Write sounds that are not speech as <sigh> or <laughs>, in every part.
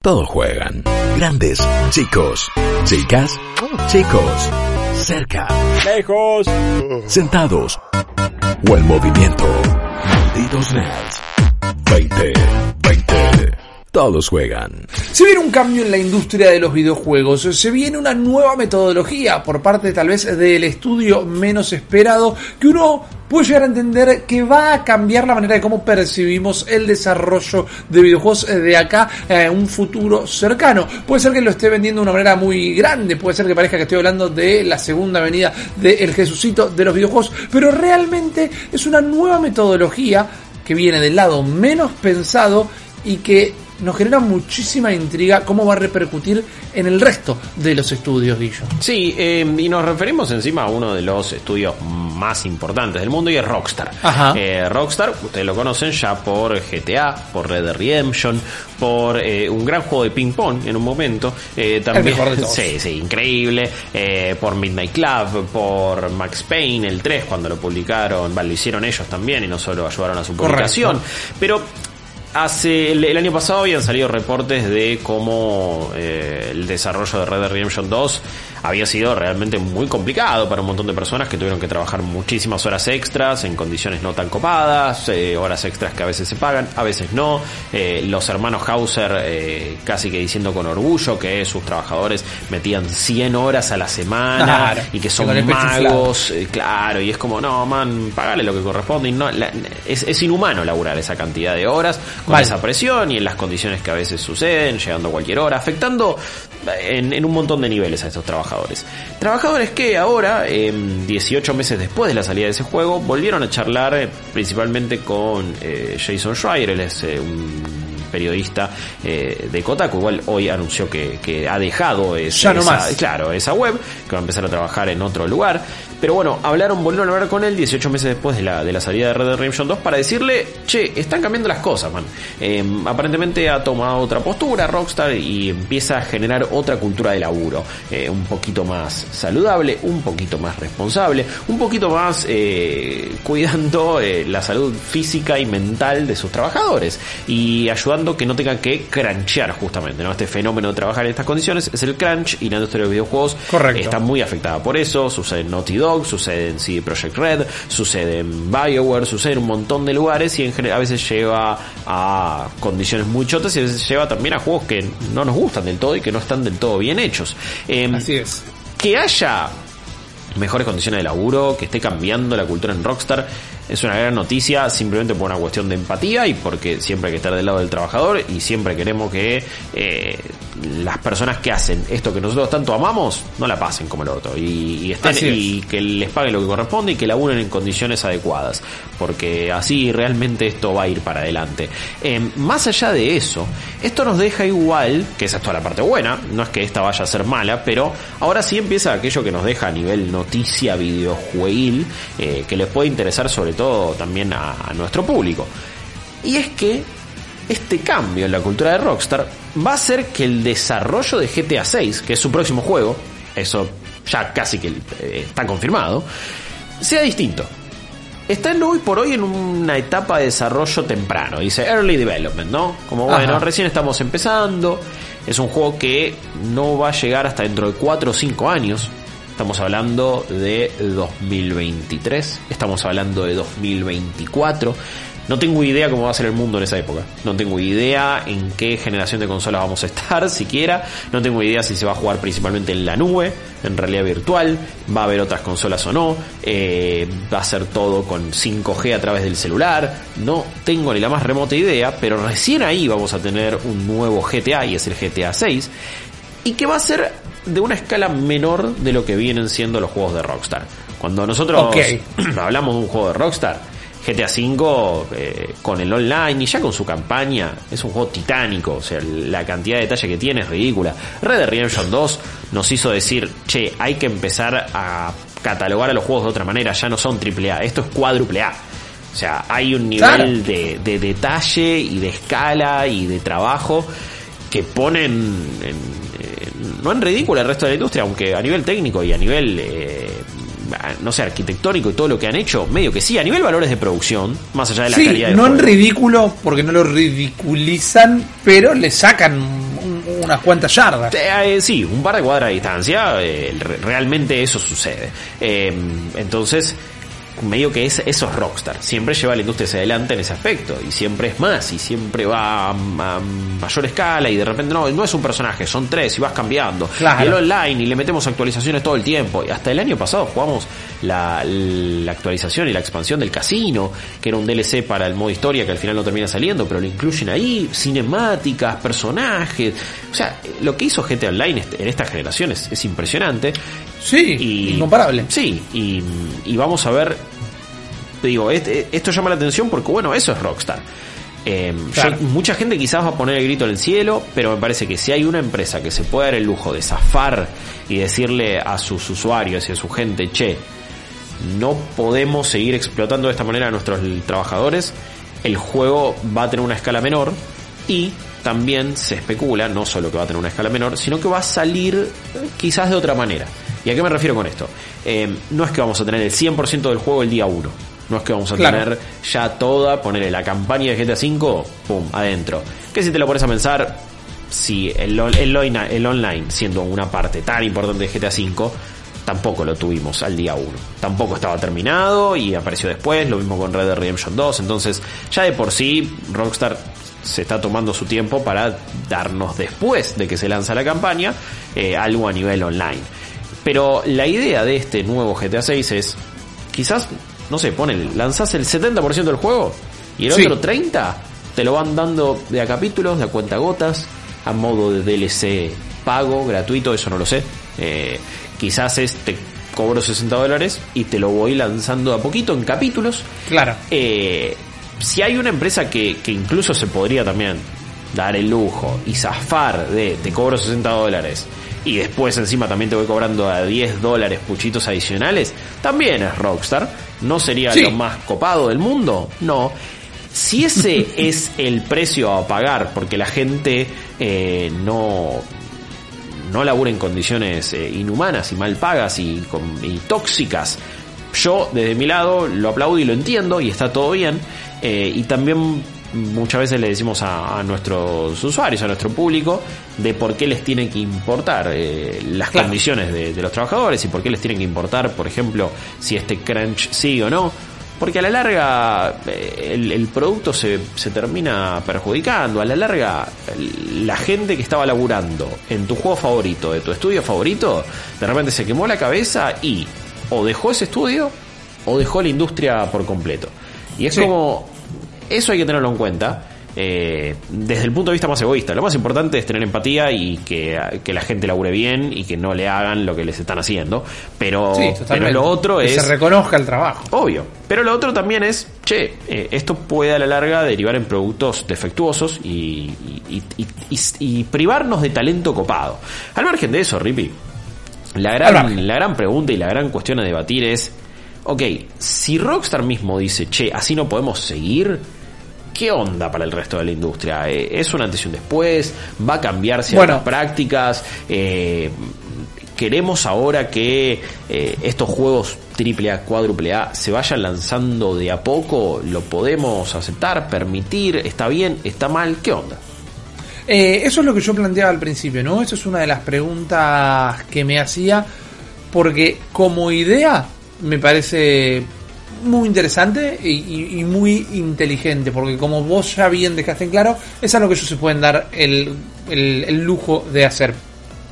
Todos juegan. Grandes, chicos, chicas, chicos, cerca, Lejos. sentados o en movimiento. Malditos nerds. 20, 20. Todos juegan. Se viene un cambio en la industria de los videojuegos, se viene una nueva metodología por parte tal vez del estudio menos esperado que uno puede llegar a entender que va a cambiar la manera de cómo percibimos el desarrollo de videojuegos de acá a un futuro cercano. Puede ser que lo esté vendiendo de una manera muy grande, puede ser que parezca que estoy hablando de la segunda venida del Jesucito de los videojuegos, pero realmente es una nueva metodología que viene del lado menos pensado y que nos genera muchísima intriga cómo va a repercutir en el resto de los estudios, Guillo. Sí, eh, y nos referimos encima a uno de los estudios más importantes del mundo y es Rockstar. Ajá. Eh, Rockstar, ustedes lo conocen ya por GTA, por Red Dead Redemption, por eh, un gran juego de ping pong en un momento. Eh, también, mejor de <laughs> todos. Sí, sí, increíble. Por Midnight Club, por Max Payne, el 3, cuando lo publicaron, vale, lo hicieron ellos también y no solo ayudaron a su Correcto. publicación. Pero Hace el, el año pasado habían salido reportes de cómo eh, el desarrollo de Red Dead Redemption 2 había sido realmente muy complicado para un montón de personas que tuvieron que trabajar muchísimas horas extras en condiciones no tan copadas, eh, horas extras que a veces se pagan, a veces no. Eh, los hermanos Hauser eh, casi que diciendo con orgullo que sus trabajadores metían 100 horas a la semana Claro, y que son magos, claro, y es como, no, man, pagale lo que corresponde. Y no, la- es, es inhumano laburar esa cantidad de horas con Vale. esa presión y en las condiciones que a veces suceden, llegando a cualquier hora, afectando en, en un montón de niveles a estos trabajadores. Trabajadores que ahora, em, 18 meses después de la salida de ese juego, volvieron a charlar eh, principalmente con eh, Jason Schreier, él es eh, un periodista eh, de Kotaku, igual hoy anunció que, que ha dejado esa, Ya no esa- más. claro, esa web, que va a empezar a trabajar en otro lugar. Pero bueno, hablaron, volvieron a hablar con él 18 meses después de la, de la salida de Red Dead Redemption 2 para decirle, che, están cambiando las cosas, man. Eh, aparentemente ha tomado otra postura Rockstar y empieza a generar otra cultura de laburo. Eh, un poquito más saludable, un poquito más responsable, un poquito más eh, cuidando eh, la salud física y mental de sus trabajadores y ayudando que no tengan que crunchear justamente, ¿no? Este fenómeno de trabajar en estas condiciones es el crunch y la industria de los videojuegos Correcto. está muy afectada por eso, sucede en Naughty Dog, sucede en CD Projekt Red, sucede en BioWare, sucede en un montón de lugares y en general a veces lleva a condiciones muy chotas y a veces lleva también a juegos que no nos gustan del todo y que no están del todo bien hechos. Em, Así es. que haya mejores condiciones de laburo, que esté cambiando la cultura en Rockstar, es una gran noticia simplemente por una cuestión de empatía y porque siempre hay que estar del lado del trabajador y siempre queremos que eh, las personas que hacen esto que nosotros tanto amamos no la pasen como el otro y, y estén Así es. y que les paguen lo que corresponde y que laburen en condiciones adecuadas porque así realmente esto va a ir para adelante Eh, más allá de eso esto nos deja igual que esa es toda la parte buena no es que esta vaya a ser mala pero ahora sí empieza aquello que nos deja a nivel noticia videojueguil eh, que les puede interesar sobre todo también a, a nuestro público y es que este cambio en la cultura de Rockstar va a hacer que el desarrollo de GTA 6, que es su próximo juego, eso ya casi que eh, está confirmado, sea distinto. Están hoy por hoy en una etapa de desarrollo temprano, dice Early Development, ¿no? Como bueno, Ajá. recién estamos empezando, es un juego que no va a llegar hasta dentro de 4 o 5 años. Estamos hablando de 2023, estamos hablando de 2024. No tengo idea cómo va a ser el mundo en esa época. No tengo idea en qué generación de consolas vamos a estar <laughs> siquiera. No tengo idea si se va a jugar principalmente en la nube, en realidad virtual. Va a haber otras consolas o no. Eh, va a ser todo con 5G a través del celular. No tengo ni la más remota idea, pero recién ahí vamos a tener un nuevo GTA y es el GTA 6. Y que va a ser de una escala menor de lo que vienen siendo los juegos de Rockstar. Cuando nosotros <clears throat> hablamos de un juego de Rockstar, GTA V eh, con el online y ya con su campaña es un juego titánico, o sea, la cantidad de detalle que tiene es ridícula. Red Dead Redemption 2 nos hizo decir, che, hay que empezar a catalogar a los juegos de otra manera, ya no son AAA, esto es cuádruple A. O sea, hay un nivel de, de, detalle y de escala y de trabajo que ponen en, no en ridículo el resto de la industria, aunque a nivel técnico y a nivel eh, no sé, arquitectónico y todo lo que han hecho, medio que sí, a nivel valores de producción, más allá de la sí, calidad No en ridículo, porque no lo ridiculizan, pero le sacan unas cuantas yardas. Eh, eh, sí, un par de cuadras de distancia, eh, realmente eso sucede. entonces, medio que es, eso es Rockstar. Siempre lleva a la industria hacia adelante en ese aspecto. Y siempre es más. Y siempre va a, mayor escala. Y de repente no, no es un personaje, son tres y vas cambiando. Y el online y le metemos actualizaciones todo el tiempo. Y hasta el año pasado jugamos la, la, actualización y la expansión del casino. Que era un DLC para el modo historia que al final no termina saliendo. Pero lo incluyen ahí. Cinemáticas, personajes. O sea, lo que hizo GTA Online en esta generación es, es impresionante. Sí, y, incomparable. Sí, y, y vamos a ver digo, este, esto llama la atención porque, bueno, eso es Rockstar. Eh, mucha gente quizás va a poner el grito en el cielo, pero me parece que si hay una empresa que se puede dar el lujo de zafar y decirle a sus usuarios y a su gente, che, no podemos seguir explotando de esta manera a nuestros trabajadores, el juego va a tener una escala menor y también se especula, no solo que va a tener una escala menor, sino que va a salir eh, quizás de otra manera. ¿Y a qué me refiero con esto? Eh, no es que vamos a tener el 100% del juego el día 1 no es que vamos a tener ya toda, ponerle la campaña de GTA V, pum, adentro. Que si te lo pones a pensar, si el, el, el online, siendo una parte tan importante de GTA V, tampoco lo tuvimos al día 1. Tampoco estaba terminado y apareció después, lo mismo con Red Dead Redemption 2. Entonces, ya de por sí, Rockstar se está tomando su tiempo para darnos después de que se lanza la campaña eh, algo a nivel online. Pero la idea de este nuevo GTA 6 es quizás no sé, ponen, lanzás el 70% del juego y el otro 30% te lo van dando de a capítulos, de a cuentagotas, a modo de DLC pago, gratuito, eso no lo sé. Eh, quizás es te cobro 60 dólares y te lo voy lanzando a poquito en capítulos. Claro. Eh, si hay una empresa que, que incluso se podría también dar el lujo y zafar de te cobro 60 dólares y después encima también te voy cobrando a 10 dólares puchitos adicionales, también es Rockstar. ¿No sería lo más copado del mundo? No. Si ese <laughs> es el precio a pagar porque la gente eh, no, no labura en condiciones eh, inhumanas y mal pagas y, y, tóxicas, yo desde mi lado lo aplaudo y lo entiendo y está todo bien. Eh, y también muchas veces le decimos a, nuestros usuarios, a nuestro público, de por qué les tiene que importar eh, las condiciones de, los trabajadores y por qué les tiene que importar, por ejemplo, si este crunch sigue o no. Porque a la larga eh, el, producto se, se, termina perjudicando. A la larga la gente que estaba laburando en tu juego favorito, de tu estudio favorito, de repente se quemó la cabeza y o dejó ese estudio o dejó la industria por completo. Y es como eso hay que tenerlo en cuenta. Eh, desde el punto de vista más egoísta. Lo más importante es tener empatía y que, la gente labure bien y que no le hagan lo que les están haciendo. Pero, lo otro es. Que se reconozca el trabajo. Obvio. Pero lo otro también es, che, eh, esto puede a la larga derivar en productos defectuosos y, y, privarnos de talento copado. Al margen de eso, Rippy, la gran, la gran pregunta y la gran cuestión a debatir es. Ok, si Rockstar mismo dice, che, así no podemos seguir, ¿qué onda para el resto de la industria? Eh, ¿Es una antes y un después? ¿Va a cambiar ciertas prácticas? Eh, ¿Queremos ahora que eh, estos juegos AAA, cuádruple A se vayan lanzando de a poco? ¿Lo podemos aceptar, permitir? ¿Está bien? ¿Está mal? ¿Qué onda? eso es lo que yo planteaba al principio, ¿no? Eso es una de las preguntas que me hacía, porque como idea me parece muy interesante y, muy inteligente, porque como vos ya bien dejaste en claro, es algo que ellos se pueden dar el, el, lujo de hacer.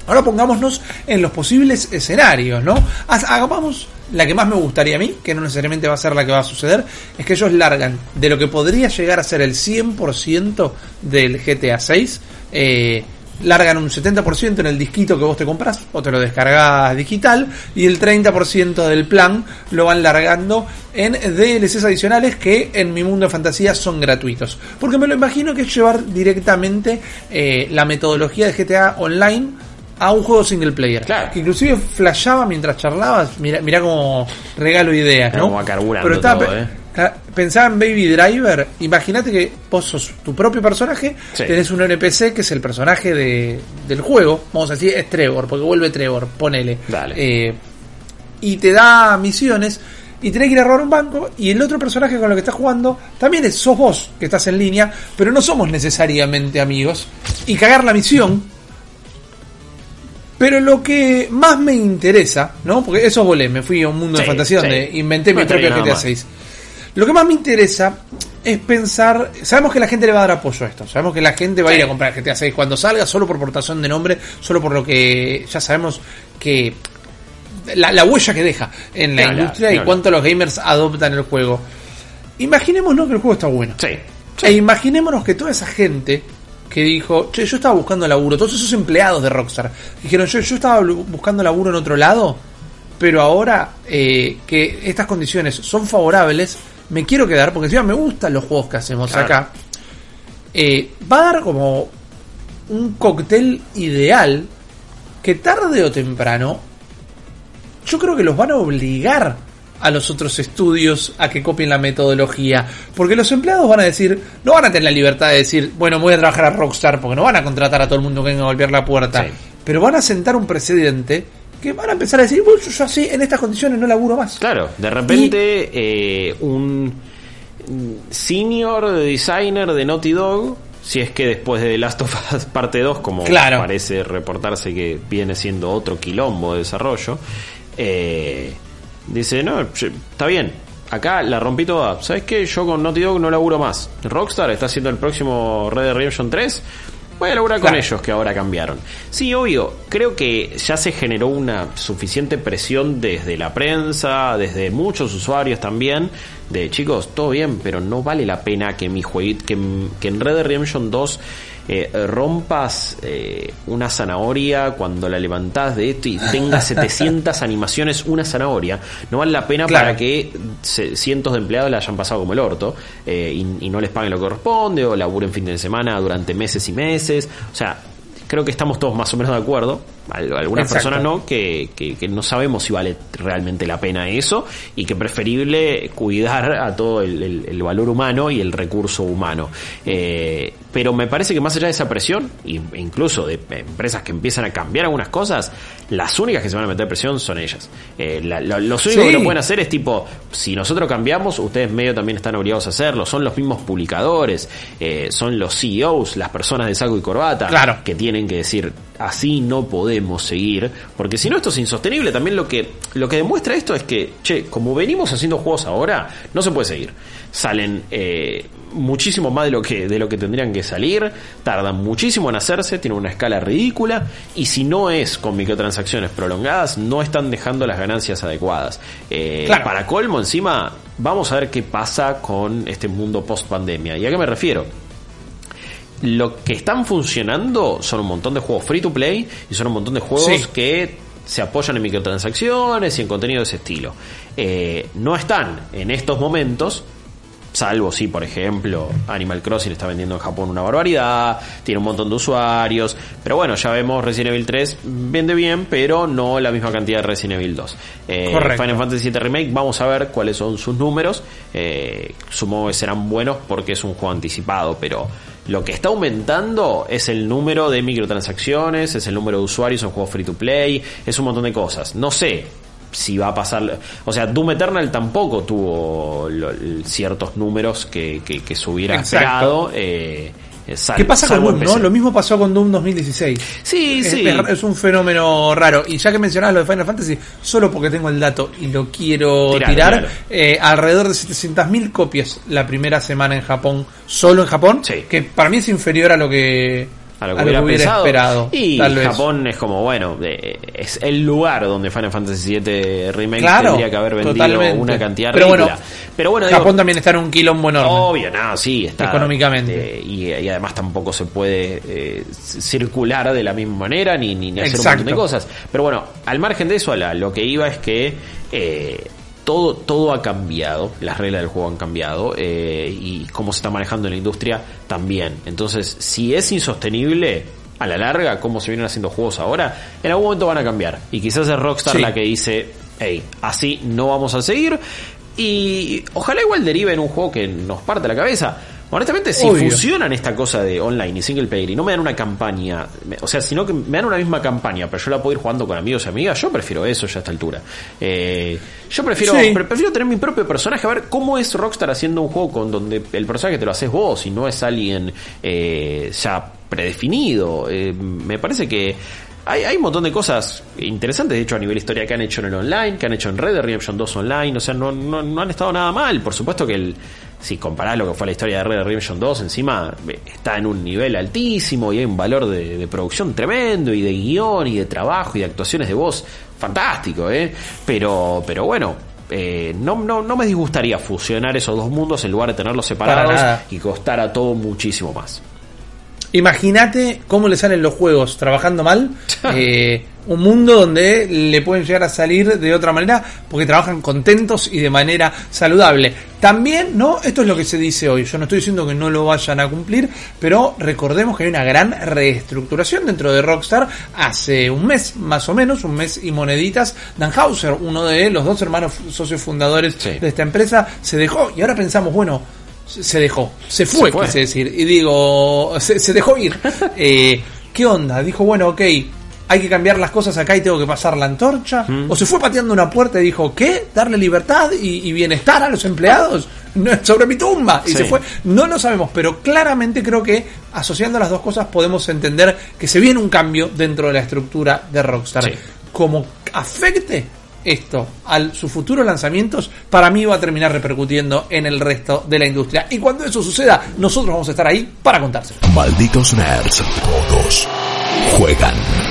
Ahora pongámonos en los posibles escenarios, ¿no? Hagamos la que más me gustaría a mí, que no necesariamente va a ser la que va a suceder, es que ellos largan de lo que podría llegar a ser el 100% del GTA 6, eh, largan un 70% en el disquito que vos te compras o te lo descargas digital y el 30% del plan lo van largando en DLCs adicionales que en mi mundo de fantasía son gratuitos. Porque me lo imagino que es llevar directamente eh, la metodología de GTA Online a un juego single player. Claro. Que inclusive flashaba mientras charlabas, mira, mira como regalo ideas, ¿no? Como Pero estaba todo, ¿eh? Pensaba en Baby Driver, imagínate que vos sos tu propio personaje, Sí. tenés un NPC que es el personaje de, del juego, vamos a decir, es Trevor, porque vuelve Trevor, ponele. Dale. Eh, y te da misiones y tenés que ir a robar un banco y el otro personaje con el que estás jugando también es, sos vos que estás en línea, pero no somos necesariamente amigos. Y cagar la misión. Pero lo que más me interesa, ¿no? Porque eso volé, me fui a un mundo de Sí, fantasía sí. donde inventé No mi nada GTA más. 6. Lo que más me interesa es pensar, sabemos que la gente le va a dar apoyo a esto, sabemos que la gente va a ir a comprar GTA 6 cuando salga, solo por portación de nombre, solo por lo que ya sabemos que la, la huella que deja en la industria y cuánto los gamers adoptan el juego. Imaginémonos que el juego está bueno. Sí. E imaginémonos que toda esa gente que dijo, che, yo estaba buscando laburo, todos esos empleados de Rockstar, dijeron, yo, yo estaba buscando laburo en otro lado, pero ahora eh, que estas condiciones son favorables, me quiero quedar porque encima me gustan los juegos que hacemos Claro. acá. Eh, va a dar como un cóctel ideal que tarde o temprano yo creo que los van a obligar a los otros estudios a que copien la metodología. Porque los empleados van a decir, no van a tener la libertad de decir, bueno, voy a trabajar a Rockstar, porque no van a contratar a todo el mundo que venga a golpear la puerta. Sí. Pero van a sentar un precedente que van a empezar a decir, bueno, yo, así, en estas condiciones no laburo más. Claro, de repente eh, un senior designer de Naughty Dog, si es que después de The Last of Us <laughs> parte 2, como Claro. parece reportarse que viene siendo otro quilombo de desarrollo, eh, dice, no, está bien, acá la rompí toda, ¿sabes qué? Yo con Naughty Dog no laburo más. Rockstar está haciendo el próximo Red Dead Redemption 3. Voy a laburar con ellos que ahora cambiaron. Sí, obvio, creo que ya se generó una suficiente presión desde la prensa, desde muchos usuarios también, de chicos, todo bien, pero no vale la pena que mi jueguito, que, que en Red Dead Redemption 2 eh, rompas eh, una zanahoria cuando la levantás de esto y tenga <laughs> 700 animaciones una zanahoria. No vale la pena Claro. para que se- cientos de empleados la hayan pasado como el orto eh, y, y no les paguen lo que corresponde o laburen fin de semana durante meses y meses. O sea, creo que estamos todos más o menos de acuerdo. Al- Algunas Exacto. personas no, que, que- que no sabemos si vale realmente la pena eso y que preferible cuidar a todo el, el- el valor humano y el recurso humano. Eh, pero me parece que más allá de esa presión, e incluso de empresas que empiezan a cambiar algunas cosas, las únicas que se van a meter presión son ellas. Eh, la- lo- los únicos Sí. que lo pueden hacer es tipo, si nosotros cambiamos, ustedes medio también están obligados a hacerlo. Son los mismos publicadores, eh, son los CEOs, las personas de saco y corbata, Claro. que tienen que decir, así no podemos seguir, porque si no esto es insostenible. También lo que, lo que demuestra esto es que, che, como venimos haciendo juegos ahora, no se puede seguir. Salen eh, muchísimo más de lo que de lo que tendrían que salir, tardan muchísimo en hacerse, tienen una escala ridícula y si no es con microtransacciones prolongadas, no están dejando las ganancias adecuadas. Eh, Claro. Para colmo, encima, vamos a ver qué pasa con este mundo post pandemia. ¿Y a qué me refiero? Lo que están funcionando son un montón de juegos free to play y son un montón de juegos Sí. que se apoyan en microtransacciones y en contenido de ese estilo. Eh, no están en estos momentos, salvo si, por ejemplo, Animal Crossing está vendiendo en Japón una barbaridad, tiene un montón de usuarios, pero bueno, ya vemos Resident Evil 3 vende bien, pero no la misma cantidad de Resident Evil 2. Eh, Correcto. Final Fantasy VII Remake, vamos a ver cuáles son sus números, eh, supongo que serán buenos porque es un juego anticipado, pero lo que está aumentando es el número de microtransacciones, es el número de usuarios en juegos free to play, es un montón de cosas. No sé si va a pasar. O sea, Doom Eternal tampoco tuvo lo- ciertos números que, que, que se hubiera Exacto. esperado. Eh, eh, sal- ¿Qué pasa con Doom, no? Lo mismo pasó con Doom 2016. Sí, Es- sí. Es, es un fenómeno raro. Y ya que mencionabas lo de Final Fantasy, solo porque tengo el dato y lo quiero tirar, eh, alrededor de 700.000 copias la primera semana en Japón, solo en Japón, Sí. que para mí es inferior a lo que a lo que A lo hubiera, que hubiera pensado. esperado, y tal vez. Japón es como, bueno, eh, es el lugar donde Final Fantasy VII Remake Claro, tendría que haber vendido totalmente. una cantidad Pero bueno. Pero bueno, digo, Japón también está en un quilombo enorme. Obvio, no, sí, está. Económicamente. eh, y, y además tampoco se puede eh, circular de la misma manera ni, ni, ni hacer un montón de cosas. Pero bueno, al margen de eso, la- lo que iba es que eh, todo, todo ha cambiado, las reglas del juego han cambiado eh, y cómo se está manejando en la industria también. Entonces, si es insostenible. A la larga, cómo se vienen haciendo juegos ahora, en algún momento van a cambiar. Y quizás es Rockstar Sí. la que dice, hey, así no vamos a seguir. Y ojalá igual derive en un juego que nos parte la cabeza. Honestamente, si Obvio. fusionan esta cosa de online y single player y no me dan una campaña, o sea, sino que me dan una misma campaña, pero yo la puedo ir jugando con amigos y amigas, yo prefiero eso ya a esta altura. Eh, yo prefiero, Sí. pre- prefiero tener mi propio personaje, a ver cómo es Rockstar haciendo un juego con donde el personaje te lo haces vos y no es alguien eh, ya predefinido. Eh, me parece que hay, hay un montón de cosas interesantes, de hecho, a nivel historia que han hecho en el online, que han hecho en Red Dead Redemption 2 online, o sea, no, no, no han estado nada mal. Por supuesto que el, si comparás lo que fue la historia de Red Dead Redemption 2, encima eh, está en un nivel altísimo y hay un valor de, de producción tremendo y de guion y de trabajo y de actuaciones de voz fantástico, ¿eh? Pero, pero bueno. eh, no, no, no me disgustaría fusionar esos dos mundos en lugar de tenerlos separados y costara todo muchísimo más. Imagínate cómo le salen los juegos trabajando mal. <laughs> eh, un mundo donde le pueden llegar a salir de otra manera porque trabajan contentos y de manera saludable. También, ¿no? Esto es lo que se dice hoy. Yo no estoy diciendo que no lo vayan a cumplir, pero recordemos que hay una gran reestructuración dentro de Rockstar. Hace un mes, más o menos, un mes y moneditas, Dan Hauser, uno de los dos hermanos socios fundadores Sí. de esta empresa, se dejó. Y ahora pensamos, bueno, se dejó, se fue, Se fue. quise decir. Y digo, se, se dejó ir. <laughs> Eh, ¿Qué onda? Dijo, bueno, ok, hay que cambiar las cosas acá y tengo que pasar la antorcha. Mm. O se fue pateando una puerta y dijo, ¿qué? ¿Darle libertad y, y bienestar a los empleados? No, sobre mi tumba. Y Sí. se fue. No lo sabemos, pero claramente creo que asociando las dos cosas podemos entender que se viene un cambio dentro de la estructura de Rockstar. Sí. Como afecte esto a sus futuros lanzamientos, para mí va a terminar repercutiendo en el resto de la industria. Y cuando eso suceda, nosotros vamos a estar ahí para contárselo. Malditos nerds. Todos juegan.